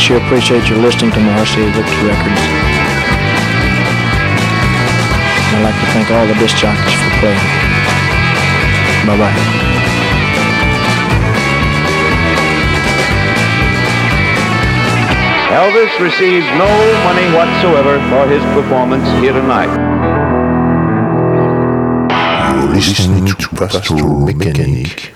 Sure appreciate your listening to Victor records. I'd like to thank all the disc jockeys for playing. Bye-bye. Elvis receives no money whatsoever for his performance here tonight. You're listening to Pastoral Mechanic.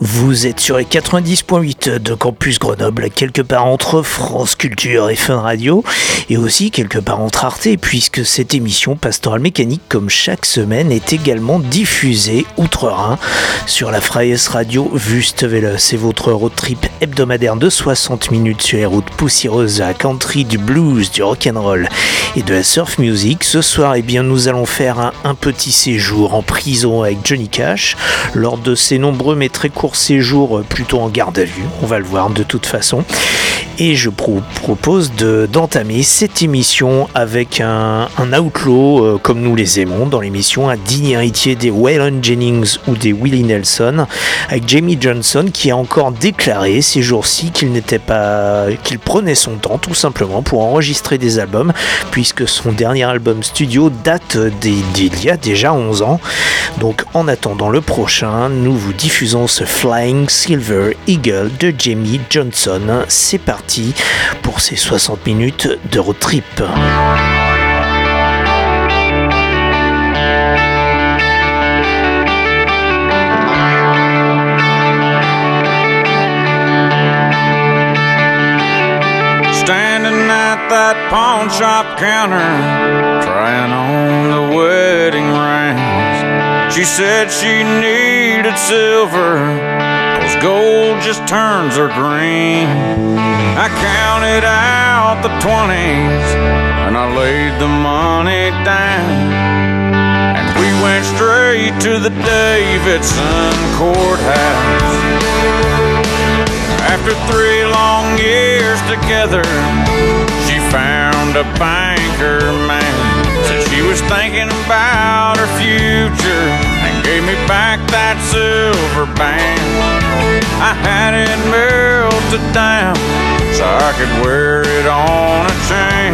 Vous êtes sur les 90.8 de Campus Grenoble, quelque part entre France Culture et Fun Radio, et aussi quelque part entre Arte, puisque cette émission Pastorale Mécanique, comme chaque semaine, est également diffusée outre-Rhin sur la Freies Radio Wüstewelle. C'est votre road trip hebdomadaire de 60 minutes sur les routes poussiéreuses à country, du blues, du rock'n'roll et de la surf music. Ce soir, eh bien, nous allons faire un, petit séjour en prison avec Johnny Cash lors de ses nombreux mais très courts séjours euh, plutôt en garde à vue. On va le voir de toute façon. Et je propose d'entamer cette émission avec un, outlaw euh, comme nous les aimons dans l'émission, un digne héritier des Waylon Jennings ou des Willie Nelson, avec Jamie Johnson qui a encore déclaré ces jours-ci qu'il n'était pas, qu'il prenait son temps tout simplement pour enregistrer des albums, puisque son dernier album studio date d'il y a déjà 11 ans. Donc en attendant le prochain, nous vous diffusons ce Flying Silver Eagle de Jamie Johnson. C'est parti pour ces 60 minutes de road trip. Standing at that pawn shop counter, trying on the wedding rings. She said she needed silver gold just turns her green. I counted out the twenties and I laid the money down. And we went straight to the Davidson courthouse. After three long years together, she found a banker man. Said she was thinking about her future and gave me back that silver band. I had it melted down so I could wear it on a chain.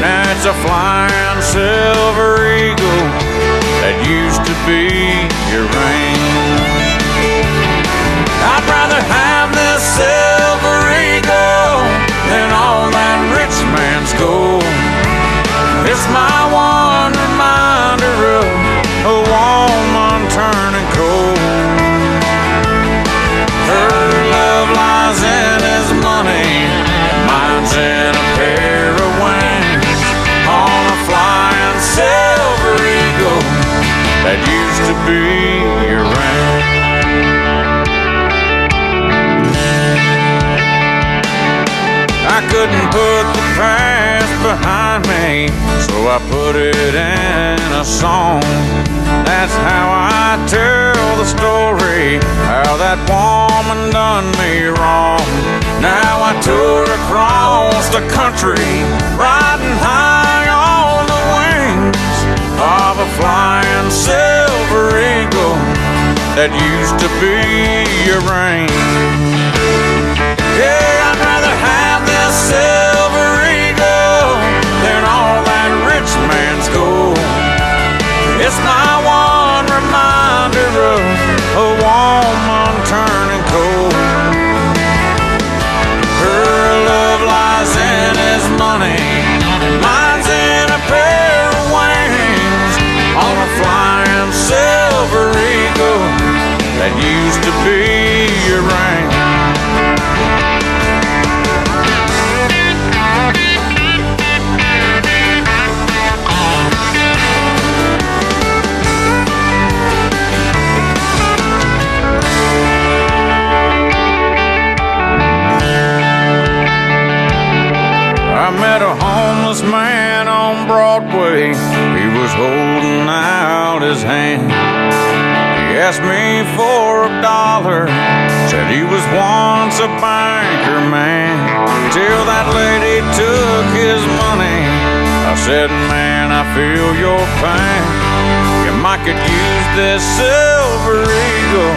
Now it's a flying silver eagle that used to be your ring. I'd rather have this silver eagle than all that rich man's gold. It's my to be around. I couldn't put the past behind me, so I put it in a song. That's how I tell the story, how that woman done me wrong. Now I tour across the country, riding high on the wings of a flying eagle that used to be your ring. Yeah, I'd rather have this silver eagle than all that rich man's gold. It's my one reminder of said, man, I feel your pain. You might could use this silver eagle.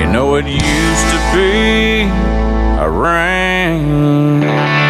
You know it used to be a ring.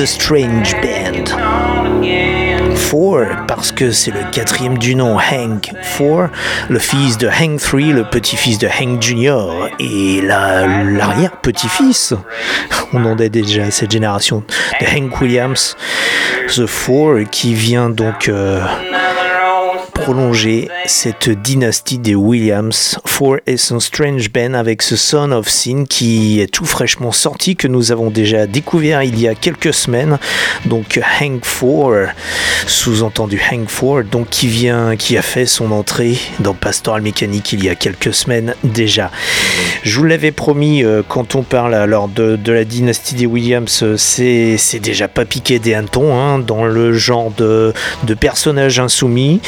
The Strange Band. Four, parce que c'est le quatrième du nom, Hank Four, le fils de Hank Three, le petit-fils de Hank Jr. et la- l'arrière-petit-fils, on en est déjà à cette génération, de Hank Williams, The Four, qui vient donc euh, prolonger cette dynastie des Williams. Four et son Strange Ben avec ce Son of Sin qui est tout fraîchement sorti, que nous avons déjà découvert il y a quelques semaines. Donc Hank Four, sous-entendu Hank Four, donc qui vient, qui a fait son entrée dans Pastoral Mécanique il y a quelques semaines déjà. Je vous l'avais promis euh, quand on parle alors de, la dynastie des Williams, euh, c'est déjà pas piqué des hannetons hein, dans le genre de, de personnage insoumis.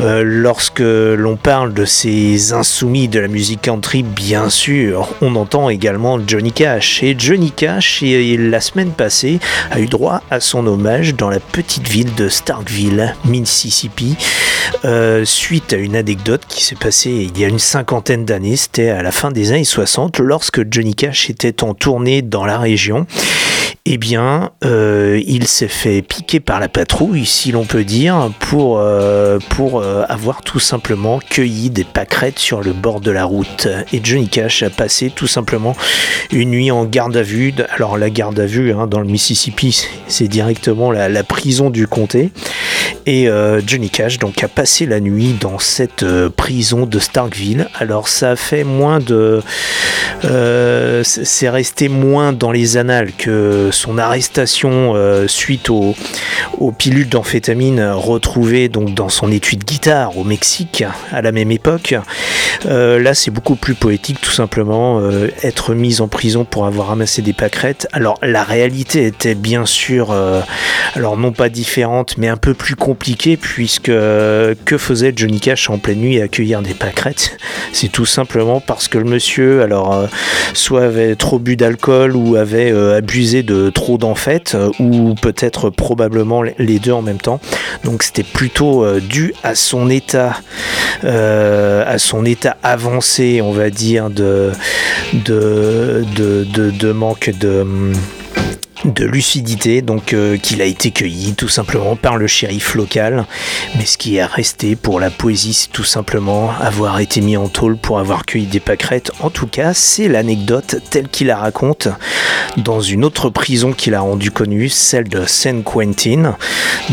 Euh, Euh, lorsque l'on parle de ces insoumis de la musique country, bien sûr, on entend également Johnny Cash. Et Johnny Cash, la semaine passée, a eu droit à son hommage dans la petite ville de Starkville, Mississippi, euh, suite à une anecdote qui s'est passée il y a une cinquantaine d'années, c'était à la fin des années 60, lorsque Johnny Cash était en tournée dans la région eh bien, euh, il s'est fait piquer par la patrouille, si l'on peut dire, pour, euh, pour euh, avoir tout simplement cueilli des pâquerettes sur le bord de la route. Et Johnny Cash a passé tout simplement une nuit en garde à vue. Alors la garde à vue hein, dans le Mississippi, c'est directement la, la, prison du comté. Et Johnny Cash donc a passé la nuit dans cette prison de Starkville. Alors ça a fait moins de, c'est resté moins dans les annales que son arrestation euh, suite aux, pilules d'amphétamine retrouvées donc dans son étui de guitare au Mexique à la même époque. Euh, là, c'est beaucoup plus poétique, tout simplement, euh, être mis en prison pour avoir ramassé des pâquerettes. Alors, la réalité était bien sûr, alors non pas différente, mais un peu plus compliquée, puisque que faisait Johnny Cash en pleine nuit à accueillir des pâquerettes? C'est tout simplement parce que le monsieur, alors, soit avait trop bu d'alcool ou avait abusé de trop d'en euh, ou peut-être probablement les deux en même temps. Donc c'était plutôt euh, dû à son état, euh, à son état avancé, on va dire, de, de, de manque de de lucidité, donc euh, qu'il a été cueilli tout simplement par le shérif local. Mais ce qui est resté pour la poésie, c'est tout simplement avoir été mis en tôle pour avoir cueilli des pâquerettes. En tout cas, c'est l'anecdote telle qu'il la raconte dans une autre prison qu'il a rendue connue, celle de San Quentin,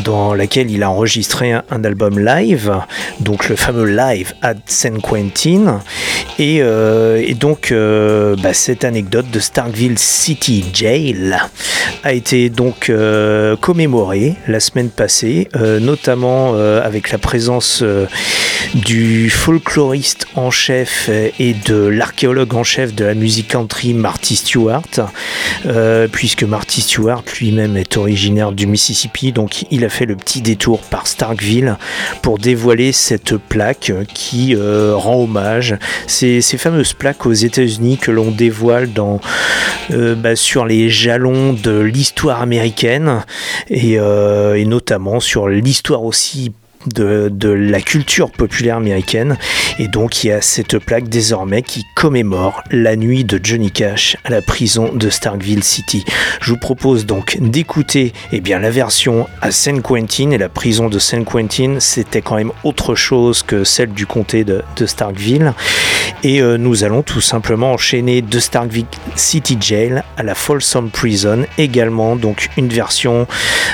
dans laquelle il a enregistré un, album live, donc le fameux live at San Quentin. Et, euh, donc, euh, bah, cette anecdote de Starkville City Jail a été donc euh, commémoré la semaine passée, euh, notamment euh, avec la présence du folkloriste en chef et de l'archéologue en chef de la musique country Marty Stewart, puisque Marty Stewart lui-même est originaire du Mississippi, donc il a fait le petit détour par Starkville pour dévoiler cette plaque qui rend hommage, ces, ces, fameuses plaques aux États-Unis que l'on dévoile dans, bah, sur les jalons de l'histoire américaine et, euh, et notamment sur l'histoire aussi de, la culture populaire américaine. Et donc il y a cette plaque désormais qui commémore la nuit de Johnny Cash à la prison de Starkville City. Je vous propose donc d'écouter eh bien, la version à San Quentin et la prison de San Quentin, c'était quand même autre chose que celle du comté de, Starkville. Et euh, nous allons tout simplement enchaîner de Starkville City Jail à la Folsom Prison, également donc une version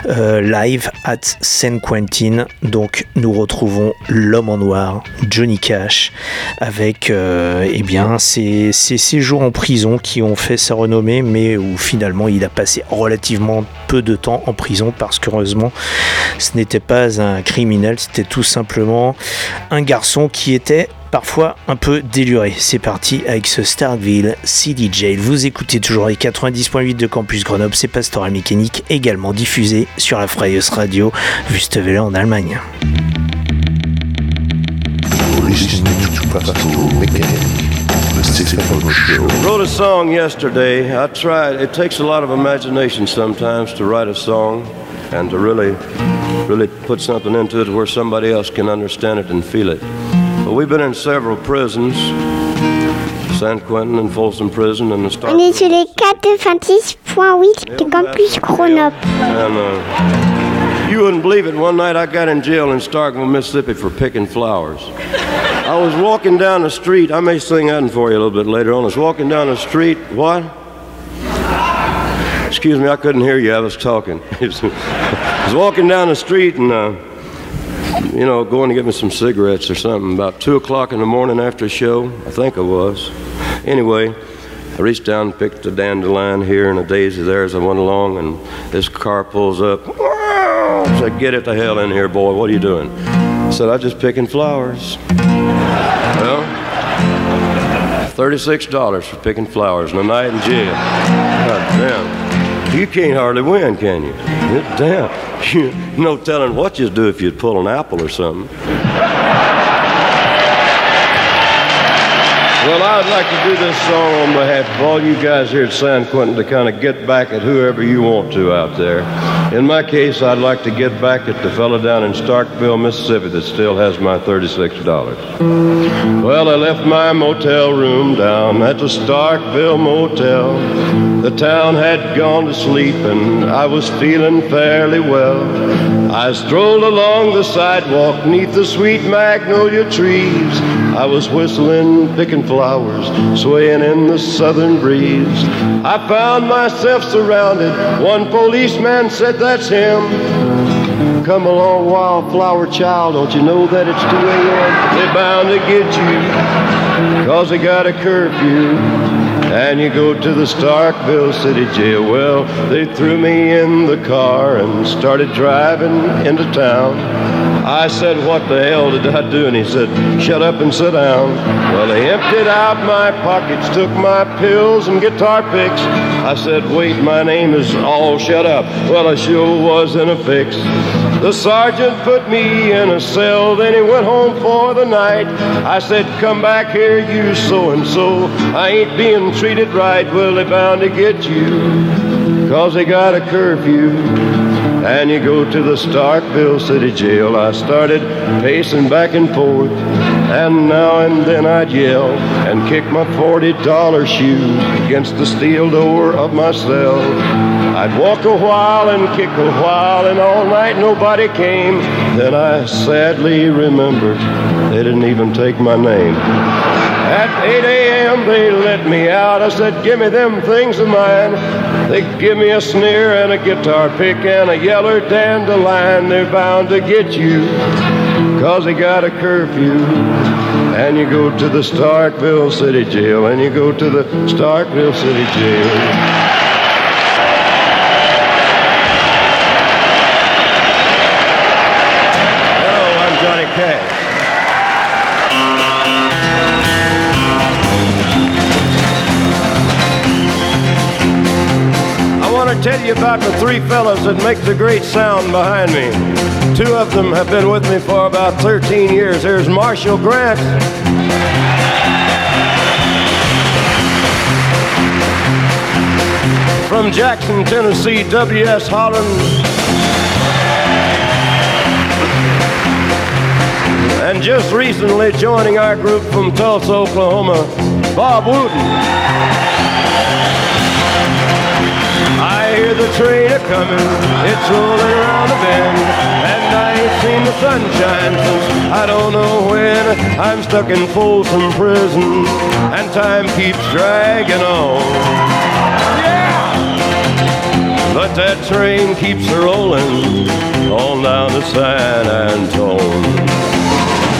euh, live at San Quentin. Donc nous retrouvons l'homme en noir, Johnny Cash, avec euh, eh bien, ses, séjours en prison qui ont fait sa renommée, mais où finalement il a passé relativement peu de temps en prison parce qu'heureusement ce n'était pas un criminel, c'était tout simplement un garçon qui était parfois un peu déluré. C'est parti avec ce Starkville CD Jail. Vous écoutez toujours les 90.8 de Campus Grenoble, c'est Pastoral Mécanique, également diffusé sur la Freies Radio, Wüstewelle en Allemagne. Wrote a song yesterday. I tried. It takes a lot of imagination sometimes to write a song and to really, really put something into it where somebody else can understand it and feel it. But we've been in several prisons. San Quentin and Folsom Prison and the Star. On est sur les 96.8 de Campus Grenoble. And uh, you wouldn't believe it. One night I got in jail in Starkville, Mississippi for picking flowers. I was walking down the street. I may sing that for you a little bit later on. I was walking down the street. What? Excuse me, I couldn't hear you. I was talking. I was walking down the street and. Uh, you know, going to get me some cigarettes or something about 2 o'clock in the morning after a show. I think I was. Anyway, I reached down and picked a dandelion here and a daisy there as I went along, and this car pulls up. I said, Get it the hell in here, boy. What are you doing? I said, I'm just picking flowers. Well, $36 for picking flowers and a night in jail. God damn. You can't hardly win, can you? Damn. no telling what you'd do if you'd pull an apple or something. Well, I'd like to do this song on behalf of all you guys here at San Quentin to kind of get back at whoever you want to out there. In my case, I'd like to get back at the fella down in Starkville, Mississippi that still has my $36. Well, I left my motel room down at the Starkville Motel. The town had gone to sleep and I was feeling fairly well. I strolled along the sidewalk neath the sweet magnolia trees. I was whistling, picking flowers, swaying in the southern breeze. I found myself surrounded. One policeman said, That's him. Come along, wildflower child, don't you know that it's 2 a.m.? They're bound to get you, cause they got a curfew. And you go to the Starkville City Jail. Well, they threw me in the car and started driving into town. I said, What the hell did I do? And he said, Shut up and sit down. Well, they emptied out my pockets, took my pills and guitar picks. I said, Wait, my name is All Shut Up. Well, I sure was in a fix. The sergeant put me in a cell, then he went home for the night. I said, Come back here, you so and so. I ain't being treated right. Well, they bound to get you, cause they got a curfew. And you go to the Starkville City Jail. I started pacing back and forth, and now and then I'd yell and kick my $40 shoes against the steel door of my cell. I'd walk a while and kick a while, and all night nobody came. Then I sadly remembered they didn't even take my name. At 8 a.m. they let me out. I said, give me them things of mine. They give me a sneer and a guitar pick and a yeller dandelion. They're bound to get you, cause they got a curfew. And you go to the Starkville City Jail, and you go to the Starkville City Jail. You about the three fellas that make the great sound behind me. Two of them have been with me for about 13 years. There's Marshall Grant. From Jackson, Tennessee, W.S. Holland. And just recently joining our group from Tulsa, Oklahoma, Bob Wooten. Hear the train a coming, it's rolling around the bend, and I ain't seen the sunshine since I don't know when. I'm stuck in Folsom Prison, and time keeps dragging on. Yeah! But that train keeps rolling on down to San Antone.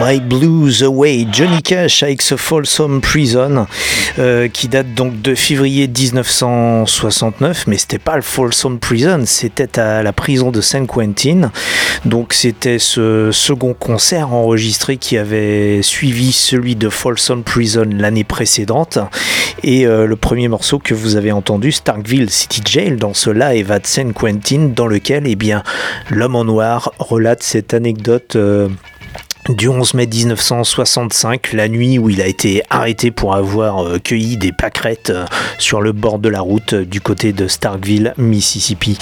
My Blues Away, Johnny Cash avec ce Folsom Prison euh, qui date donc de février 1969, mais c'était pas le Folsom Prison, c'était à la prison de San Quentin. Donc c'était ce second concert enregistré qui avait suivi celui de Folsom Prison l'année précédente. Et euh, le premier morceau que vous avez entendu, Starkville City Jail, dans ce live à San Quentin, dans lequel eh bien, l'homme en noir relate cette anecdote. euh, du 11 mai 1965, la nuit où il a été arrêté pour avoir euh, cueilli des pâquerettes euh, sur le bord de la route euh, du côté de Starkville, Mississippi.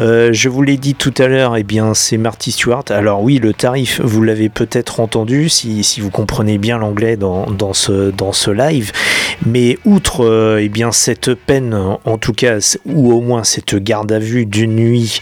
Je vous l'ai dit tout à l'heure, eh bien c'est Marty Stewart. Alors oui, le tarif, vous l'avez peut-être entendu si, vous comprenez bien l'anglais dans, ce, live. Mais outre eh bien cette peine, en tout cas, ou au moins cette garde à vue d'une nuit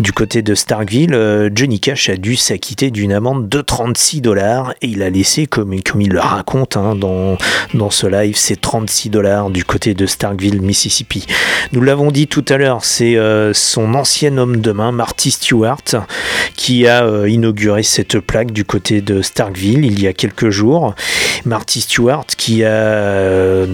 du côté de Starkville, Johnny Cash a dû s'acquitter d'une amende de 36 dollars et il a laissé, comme, comme il le raconte hein, dans, dans ce live, c'est 36 dollars du côté de Starkville, Mississippi. Nous l'avons dit tout à l'heure, c'est euh, son ancien homme de main, Marty Stewart, qui a euh, inauguré cette plaque du côté de Starkville il y a quelques jours. Marty Stewart qui a euh,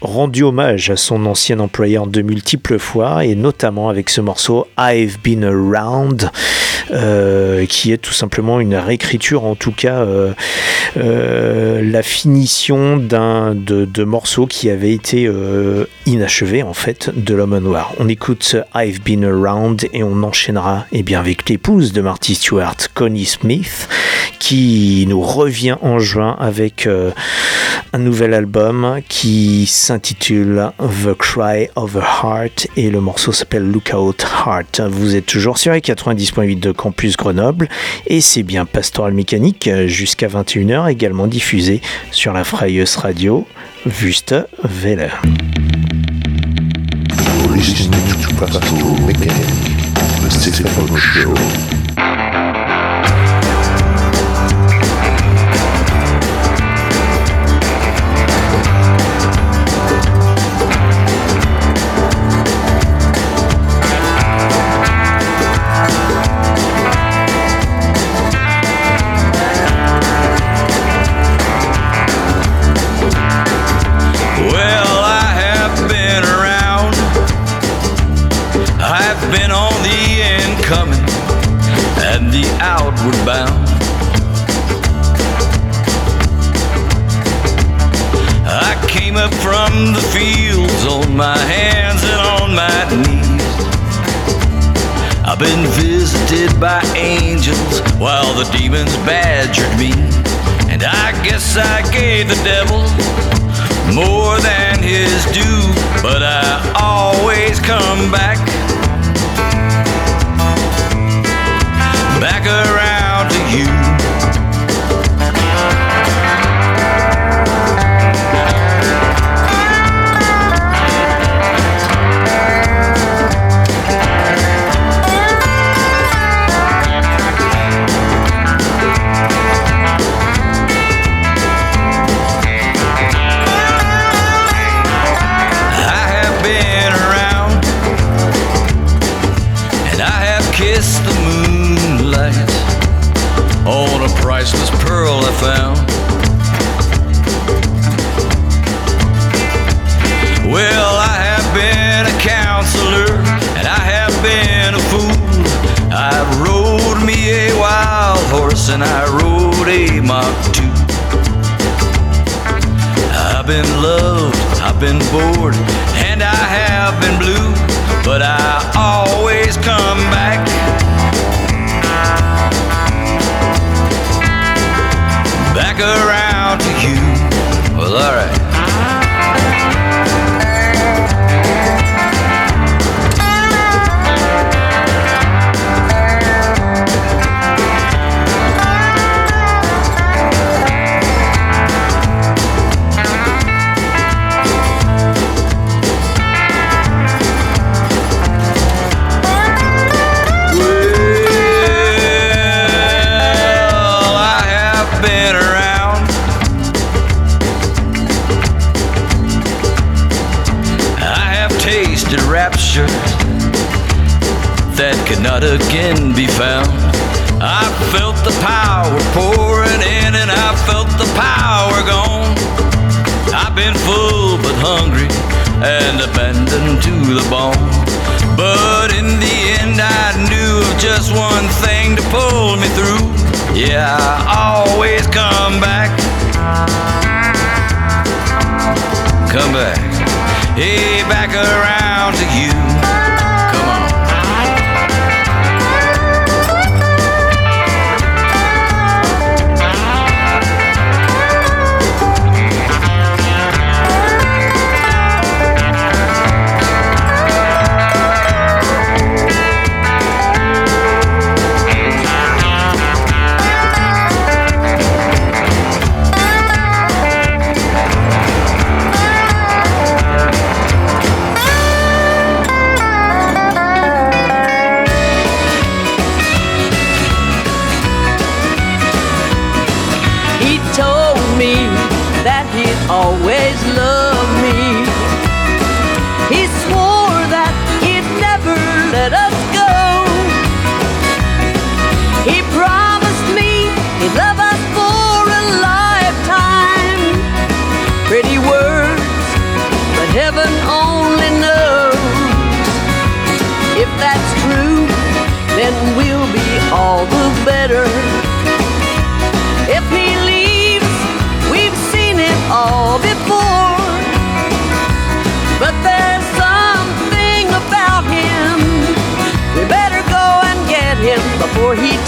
rendu hommage à son ancien employeur de multiples fois et notamment avec ce morceau I've Been Around qui est tout simplement une réécriture en tout cas euh, euh, la finition d'un de, morceaux qui avait été euh, inachevé en fait de l'homme noir. On écoute I've Been Around et on enchaînera eh bien, avec l'épouse de Marty Stewart, Connie Smith, qui nous revient en juin avec un nouvel album qui s'intitule The Cry of a Heart et le morceau s'appelle Lookout Heart. Vous êtes toujours sur les 90.8 de Campus Grenoble et c'est bien Pastoral Mécanique euh, jusqu'à 21h également diffusé sur la Freies Radio Wüste Welle. Up from the fields on my hands and on my knees. I've been visited by angels while the demons badgered me. And I guess I gave the devil more than his due, but I always come back, back around to you.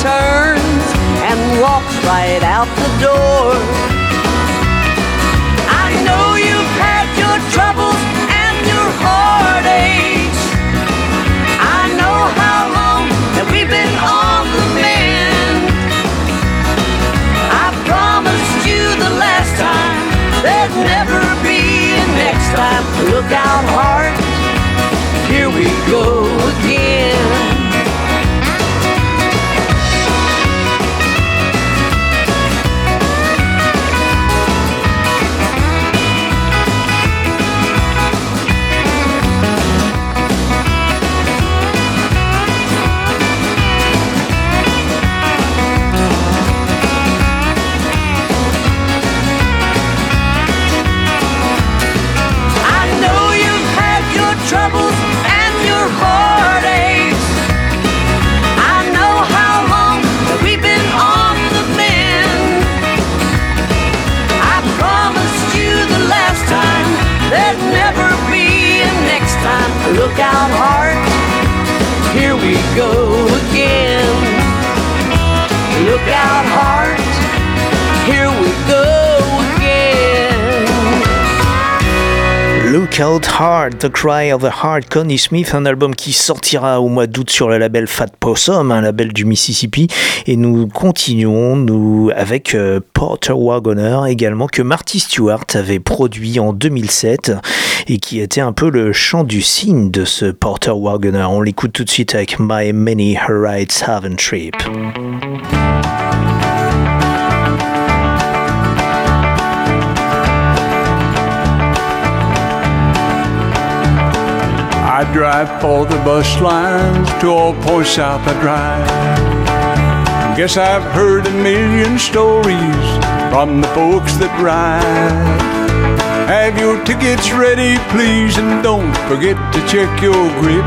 Turns and walks right out the door. I know you've had your troubles and your heartaches. I know how long that we've been on the mend. I promised you the last time there'd never be a next time. Look out, heart, The Cry of the Heart, Connie Smith, un album qui sortira au mois d'août sur le label Fat Possum, un label du Mississippi. Et nous continuons nous, avec euh, Porter Wagoner également, que Marty Stewart avait produit en 2007 et qui était un peu le chant du cygne de ce Porter Wagoner. On l'écoute tout de suite avec My Many Rides Haven Trip. I drive for the bus lines to all points south I drive. Guess I've heard a million stories from the folks that ride. Have your tickets ready, please, and don't forget to check your grip.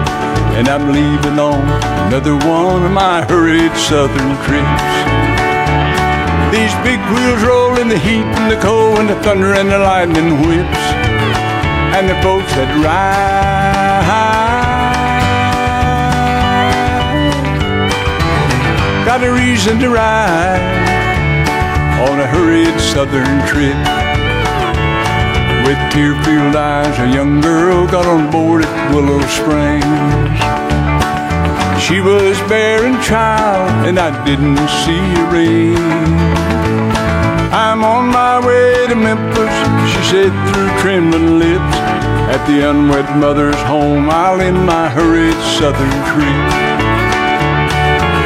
And I'm leaving on another one of my hurried southern trips. These big wheels roll in the heat and the cold and the thunder and the lightning whips. And the folks that ride got a reason to ride on a hurried southern trip. With tear-filled eyes, a young girl got on board at Willow Springs. She was bearing child, and I didn't see a ring. I'm on my way to Memphis, she said through trembling lips. At the unwed mother's home, I'll end my hurried southern trip.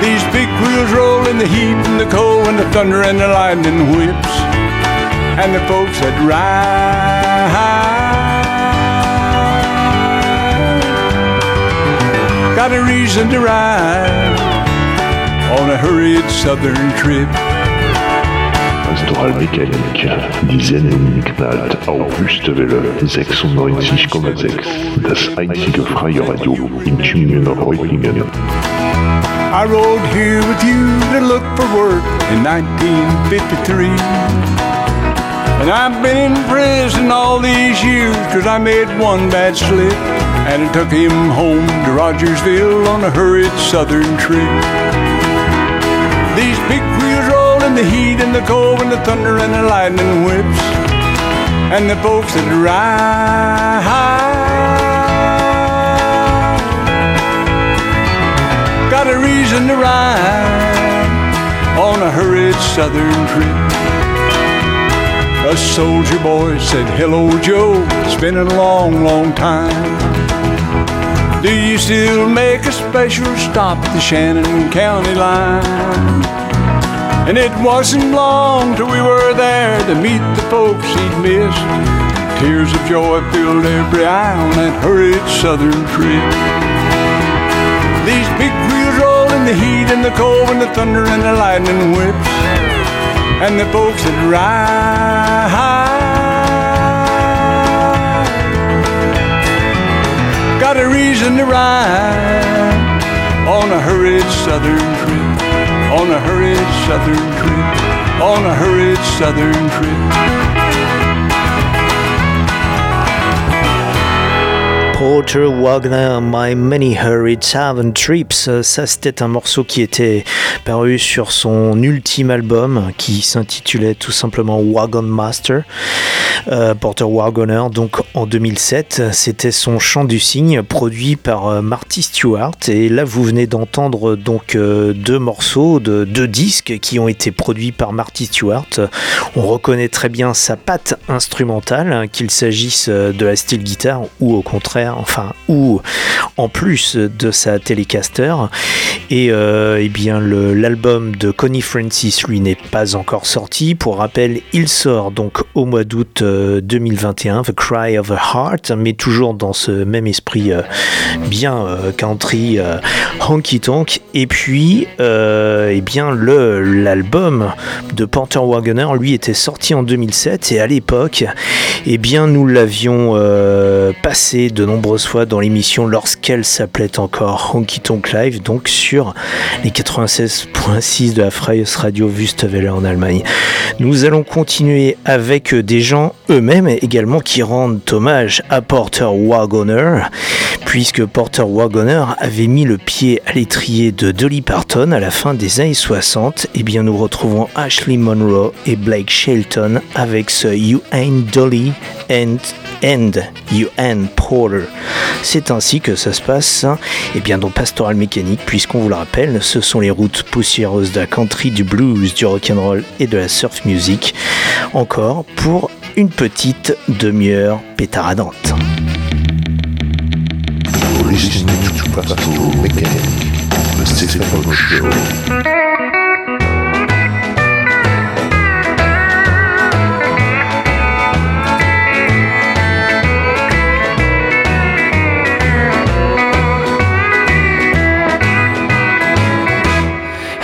These big wheels roll in the heat and the cold and the thunder and the lightning whips. And the folks that ride got a reason to ride on a hurried southern trip. Pastoral Mécanique, die Sendung knallt Augustwelle 96,6, das einzige freie Radio in Tübingen Reutlingen. I rode here with you to look for work in 1953. And I've been in prison all these years cause I made one bad slip. And it took him home to Rogersville on a hurried southern trip. These big wheels in the heat and the cold and the thunder and the lightning whips. And the folks that ride got a reason to ride on a hurried southern trip. A soldier boy said, Hello, Joe, it's been a long, long time. Do you still make a special stop at the Shannon County line? And it wasn't long till we were there to meet the folks he'd missed. Tears of joy filled every eye on that hurried southern trip. These big wheels roll in the heat and the cold and the thunder and the lightning whips. And the folks that ride got a reason to ride on a hurried southern trip, on a hurried southern trip, on a hurried southern trip. Porter Wagner, My Many Hurried Southern Trips. Ça, c'était un morceau qui était paru sur son ultime album qui s'intitulait tout simplement Wagon Master. Euh, Porter Wagoner, donc en 2007, c'était son chant du cygne produit par euh, Marty Stewart. Et là, vous venez d'entendre donc euh, deux morceaux de deux disques qui ont été produits par Marty Stewart. On reconnaît très bien sa patte instrumentale, qu'il s'agisse de la steel guitar ou au contraire enfin, ou en plus de sa Telecaster. Et, euh, eh bien, l'album de Connie Francis, lui, n'est pas encore sorti. Pour rappel, il sort donc au mois d'août 2021, The Cry of a Heart, mais toujours dans ce même esprit euh, bien euh, country, honky tonk. Et puis, eh bien, l'album de Porter Wagoner, lui, était sorti en 2007 et à l'époque, eh bien, nous l'avions passé de nombreuses fois dans l'émission lorsqu'elle s'appelait encore Honky Tonk Live, donc sur les 96.6 de la Freies Radio Wüstewelle en Allemagne. Nous allons continuer avec des gens eux-mêmes également qui rendent hommage à Porter Wagoner, puisque Porter Wagoner avait mis le pied à l'étrier de Dolly Parton à la fin des années 60. Et bien nous retrouvons Ashley Monroe et Blake Shelton avec ce You Ain't Dolly and, and You Ain't Porter. C'est ainsi que ça se passe et eh bien dans Pastoral Mécanique, puisqu'on vous le rappelle, ce sont les routes poussiéreuses de la country, du blues, du rock'n'roll et de la surf music. Encore pour une petite demi-heure pétaradante.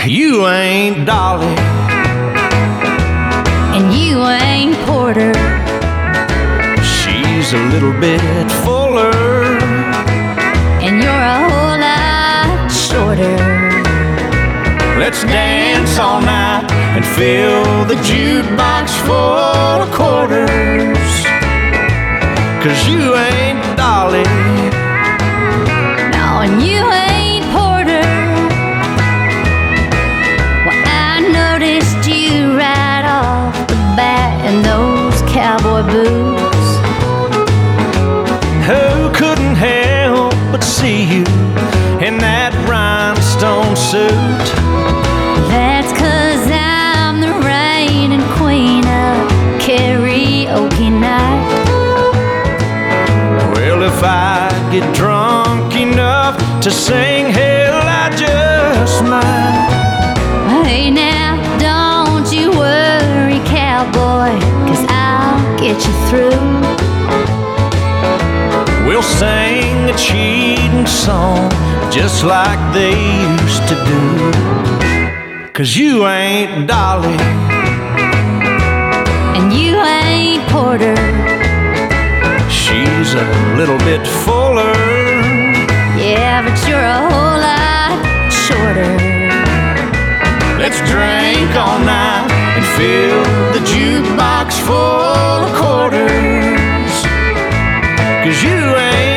You ain't Dolly. And you ain't Porter. She's a little bit fuller. And you're a whole lot shorter. Let's dance all night and fill the jukebox full of quarters. Cause you ain't Dolly. No, and you cowboy boots. Who couldn't help but see you in that rhinestone suit? That's cause I'm the reigning queen of karaoke night. Well, if I get drunk enough to sing, hell, you through. We'll sing a cheating song just like they used to do. Cause you ain't Dolly. And you ain't Porter. She's a little bit fuller. Yeah, but you're a whole lot shorter. Let's drink all night and fill the jukebox full of quarters. Cause you ain't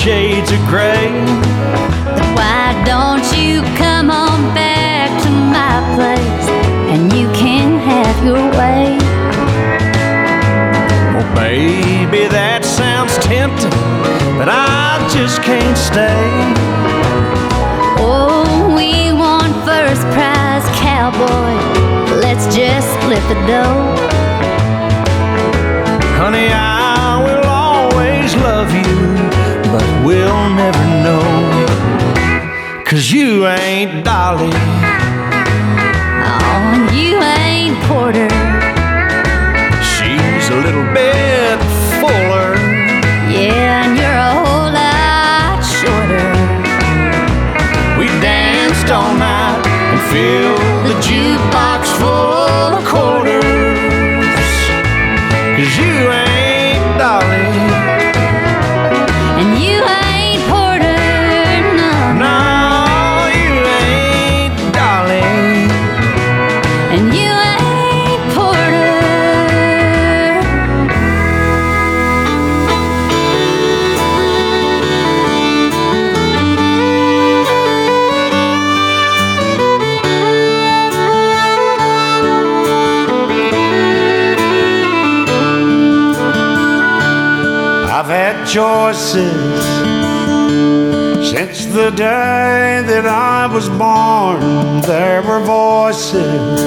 Shades of Grey. Why don't you come on back to my place and you can have your way? Well, baby, that sounds tempting, but I just can't stay. Oh, we want first prize cowboy. Let's just split the dough. Honey, I we'll never know. Cause you ain't Dolly. Oh, and you ain't Porter. She's a little bit fuller. Yeah, and you're a whole lot shorter. We danced all night and filled the jukebox full choices since the day that I was born. There were voices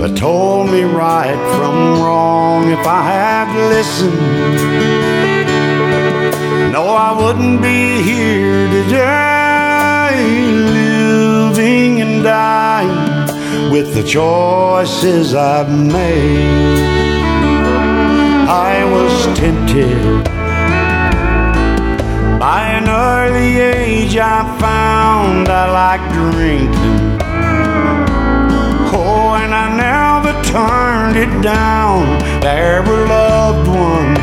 that told me right from wrong. If I had listened, no, I wouldn't be here today, living and dying with the choices I've made. Was tempted by an early age. I found I liked drinking. Oh, and I never turned it down. There were loved ones,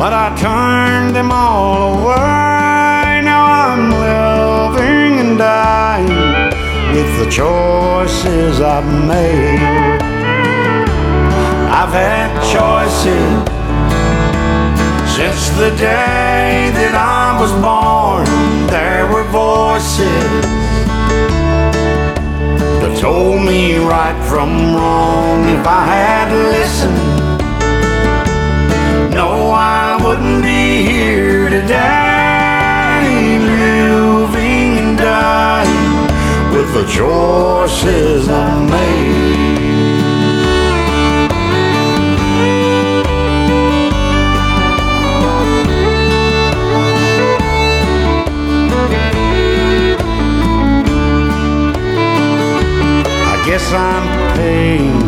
but I turned them all away. Now I'm living and dying with the choices I've made. I've had choices since the day that I was born. There were voices that told me right from wrong. If I had listened, no, I wouldn't be here today, living and dying with the choices I made. Guess I'm paying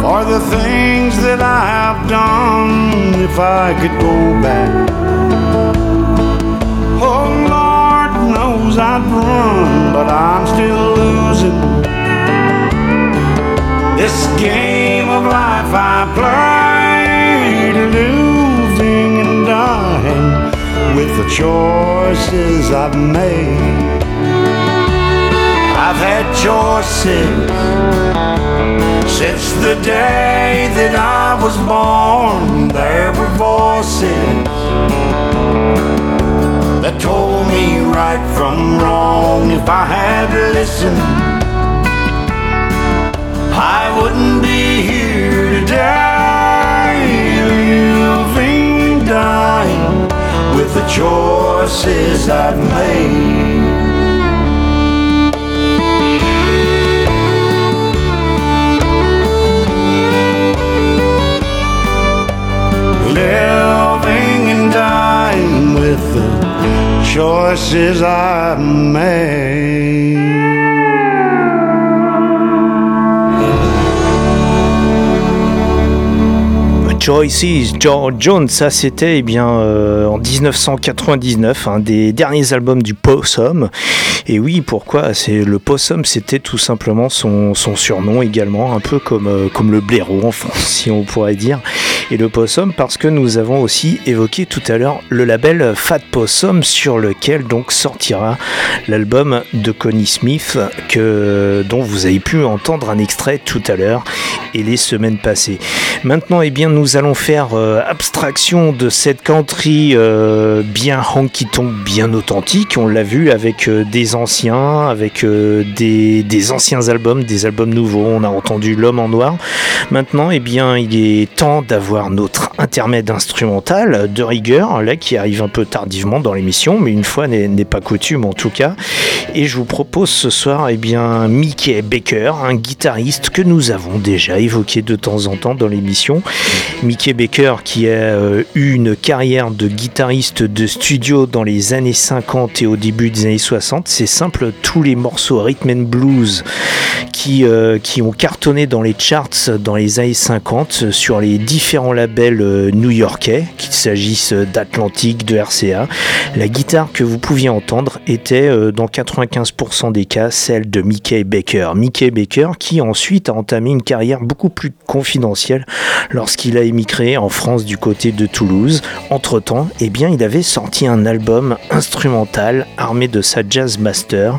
for the things that I have done. If I could go back, oh Lord knows I'd run, but I'm still losing. This game of life I play, living and dying with the choices I've made. Had choices Since the day that I was born, there were voices that told me right from wrong. If I had listened, I wouldn't be here today, living, dying with the choices I've made. Choices I made. Choices, George Jones, ça c'était eh bien euh, en 1999, un des derniers albums du Possum. Et oui, pourquoi? C'est le Possum, c'était tout simplement son, surnom également, un peu comme, euh, comme le blaireau en France, si on pourrait dire. Et le Possum parce que nous avons aussi évoqué tout à l'heure le label Fat Possum sur lequel donc sortira l'album de Connie Smith que, dont vous avez pu entendre un extrait tout à l'heure et les semaines passées. Maintenant, eh bien, nous allons faire euh, abstraction de cette country euh, bien honky tonk, bien authentique. On l'a vu avec euh, des anciens, avec des, des anciens albums, des albums nouveaux. On a entendu L'homme en noir. Maintenant, eh bien, il est temps d'avoir notre intermède instrumental de rigueur, là, qui arrive un peu tardivement dans l'émission, mais une fois n'est pas coutume en tout cas. Et je vous propose ce soir, eh bien, Mickey Baker, un guitariste que nous avons déjà évoqué de temps en temps dans l'émission. Mickey Baker qui a euh, eu une carrière de guitariste de studio dans les années 50 et au début des années 60. C'est simple, tous les morceaux rhythm and blues qui, euh, qui ont cartonné dans les charts dans les années 50 sur les différents labels euh, new-yorkais, qu'il s'agisse d'Atlantic, de RCA. La guitare que vous pouviez entendre était dans 95% des cas celle de Mickey Baker. Mickey Baker qui ensuite a entamé une carrière beaucoup plus confidentielle lorsqu'il a émigré en France du côté de Toulouse. Entre-temps, eh bien, il avait sorti un album instrumental armé de sa jazz master,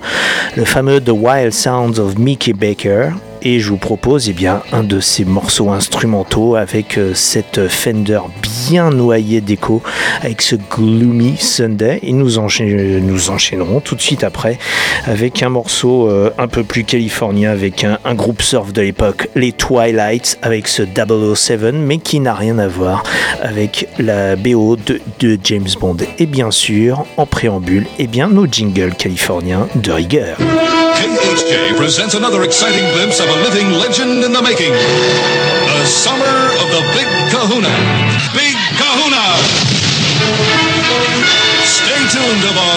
le fameux The Wild Sounds of Mickey Baker. Et je vous propose eh bien, un de ces morceaux instrumentaux avec euh, cette Fender bien noyée d'écho, avec ce Gloomy Sunday. Et nous, enchaî- nous enchaînerons tout de suite après avec un morceau euh, un peu plus californien, avec un, groupe surf de l'époque, les Twilights, avec ce 007, mais qui n'a rien à voir avec la BO de, de James Bond. Et bien sûr, en préambule, eh bien, nos jingles californiens de rigueur. A living legend in the making. The summer of the Big Kahuna.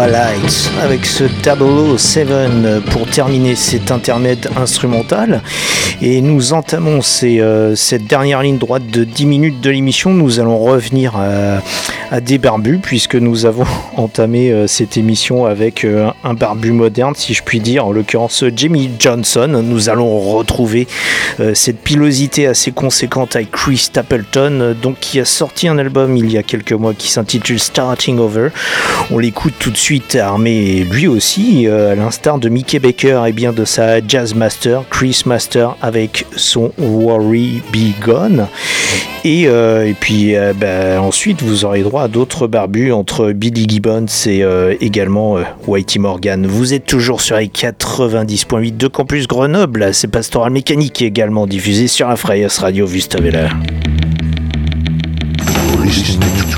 Twilight avec ce 007 pour terminer cet intermède instrumental. Et nous entamons euh, cette dernière ligne droite de 10 minutes de l'émission. Nous allons revenir à, à des barbus puisque nous avons entamé euh, cette émission avec euh, un barbu moderne, si je puis dire, en l'occurrence Jamie Johnson. Nous allons retrouver euh, cette pilosité assez conséquente avec Chris Stapleton, donc qui a sorti un album il y a quelques mois qui s'intitule Starting Over. On l'écoute tout de suite armé lui aussi, à l'instar de Mickey Baker et bien de sa jazz master, Chris Master, avec son Worry Be Gone. Et, puis ben, ensuite, vous aurez droit à d'autres barbus entre Billy Gibbons et euh, également euh, Whitey Morgan. Vous êtes toujours sur les 90.8 de Campus Grenoble. C'est Pastoral Mécanique également diffusé sur la Radio to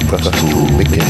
Pastoral Mechanic,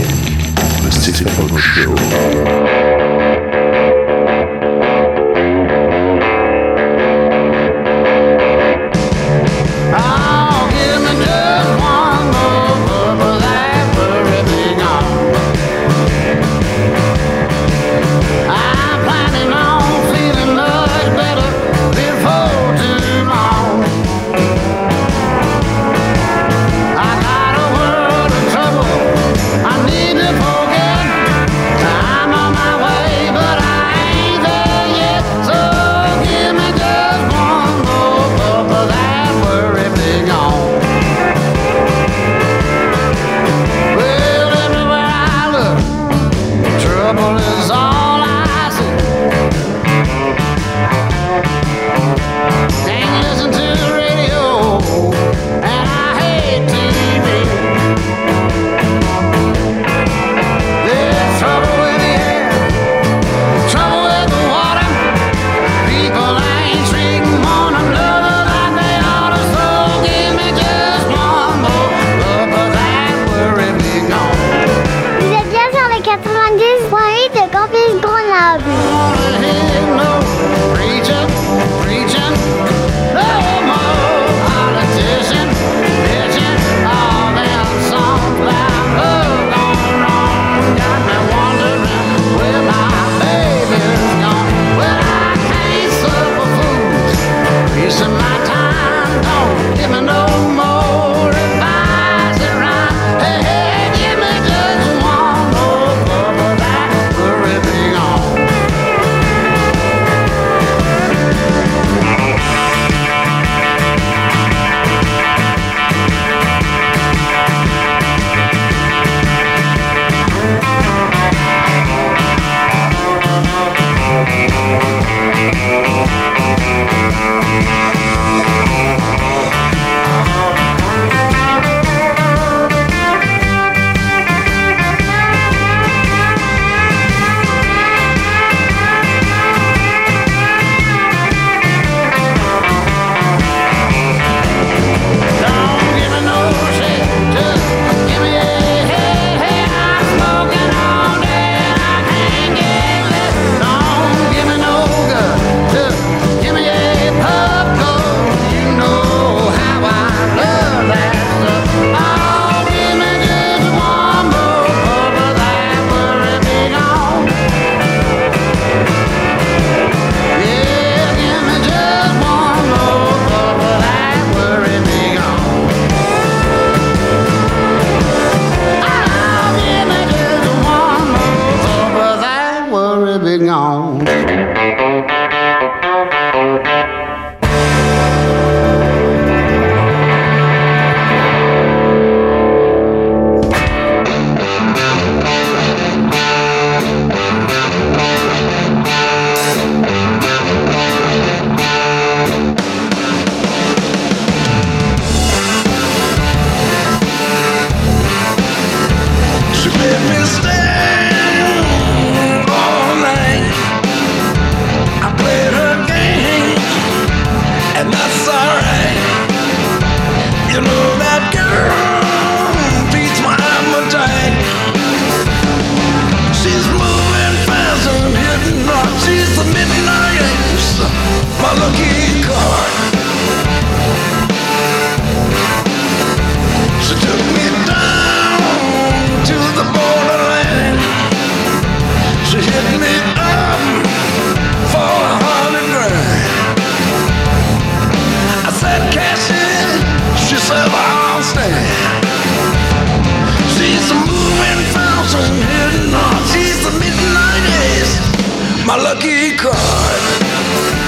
gone.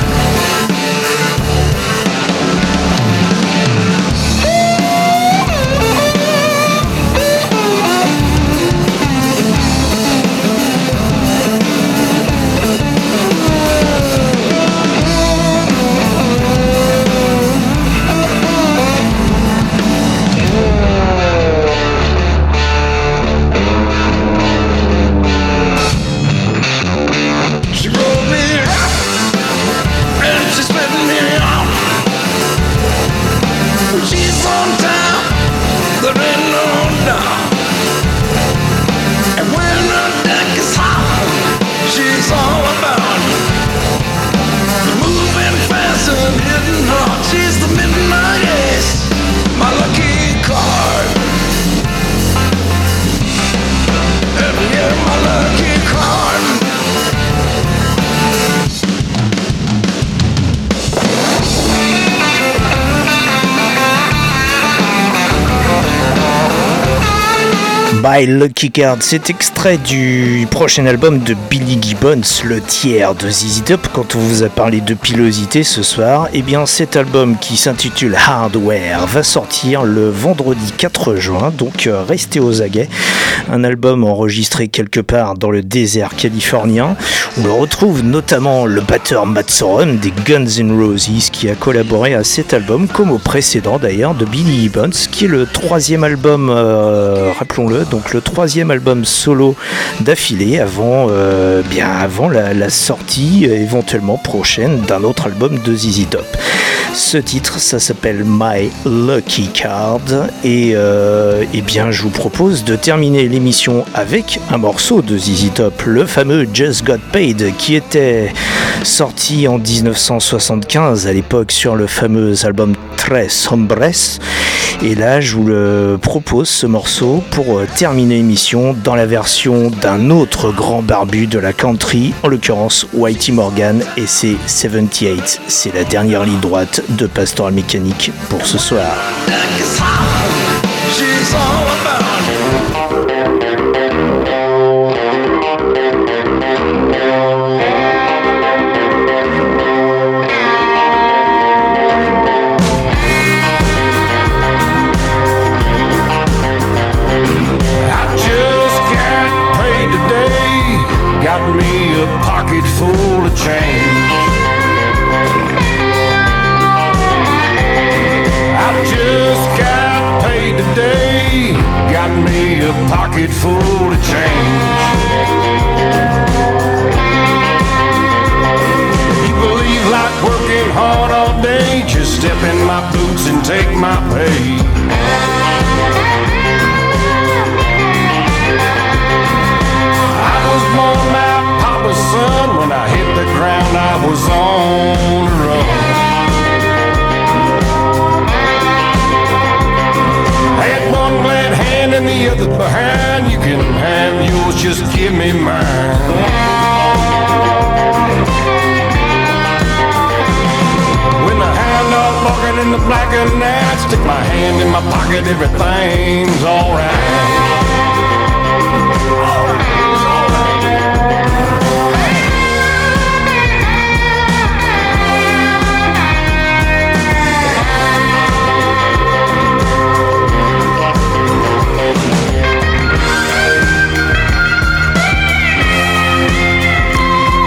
My Lucky Card, c'est extrait du prochain album de Billy Gibbons, le tiers de ZZ Top. Quand on vous a parlé de pilosité ce soir, eh bien cet album qui s'intitule Hardware va sortir le vendredi 4 juin, donc euh, restez aux aguets. Un album enregistré quelque part dans le désert californien. On le retrouve notamment le batteur Matt Sorum des Guns N' Roses qui a collaboré à cet album, comme au précédent d'ailleurs de Billy Gibbons, qui est le troisième album, euh, rappelons-le, donc le troisième album solo d'affilée avant, euh, bien avant la, sortie éventuellement prochaine d'un autre album de ZZ Top. Ce titre, ça s'appelle My Lucky Card et euh, eh bien je vous propose de terminer l'émission avec un morceau de ZZ Top, le fameux Just Got Paid qui était sorti en 1975 à l'époque sur le fameux album Tres Hombres et là je vous le propose ce morceau pour euh, terminer l'émission dans la version d'un autre grand barbu de la country, en l'occurrence Whitey Morgan et c'est 78. C'est la dernière ligne droite de Pastoral Mécanique pour ce soir. Take my pay. I was born my papa's son. When I hit the ground, I was on the run. Had one glad hand and the other behind. You can have yours, just give me mine. In the black of night, stick my hand in my pocket, everything's alright.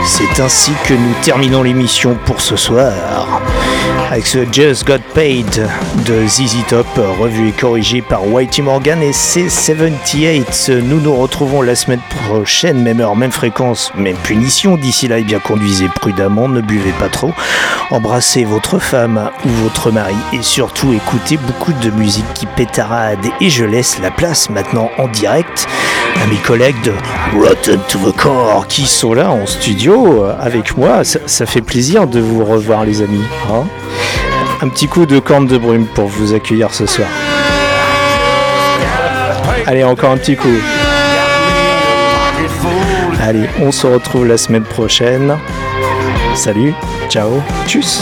C'est ainsi que nous terminons l'émission pour ce soir. Avec ce Just Got Paid de ZZ Top, revu et corrigé par Whitey Morgan et C78. Nous nous retrouvons la semaine prochaine, même heure, même fréquence, même punition. D'ici là, eh bien, conduisez prudemment, ne buvez pas trop, embrassez votre femme ou votre mari et surtout écoutez beaucoup de musique qui pétarade. Et je laisse la place maintenant en direct à mes collègues de Rotten to the Core qui sont là en studio avec moi. Ça, ça fait plaisir de vous revoir, les amis. hein. Un petit coup de corne de brume pour vous accueillir ce soir. Allez, encore un petit coup. Allez, on se retrouve la semaine prochaine. Salut, ciao, tchuss.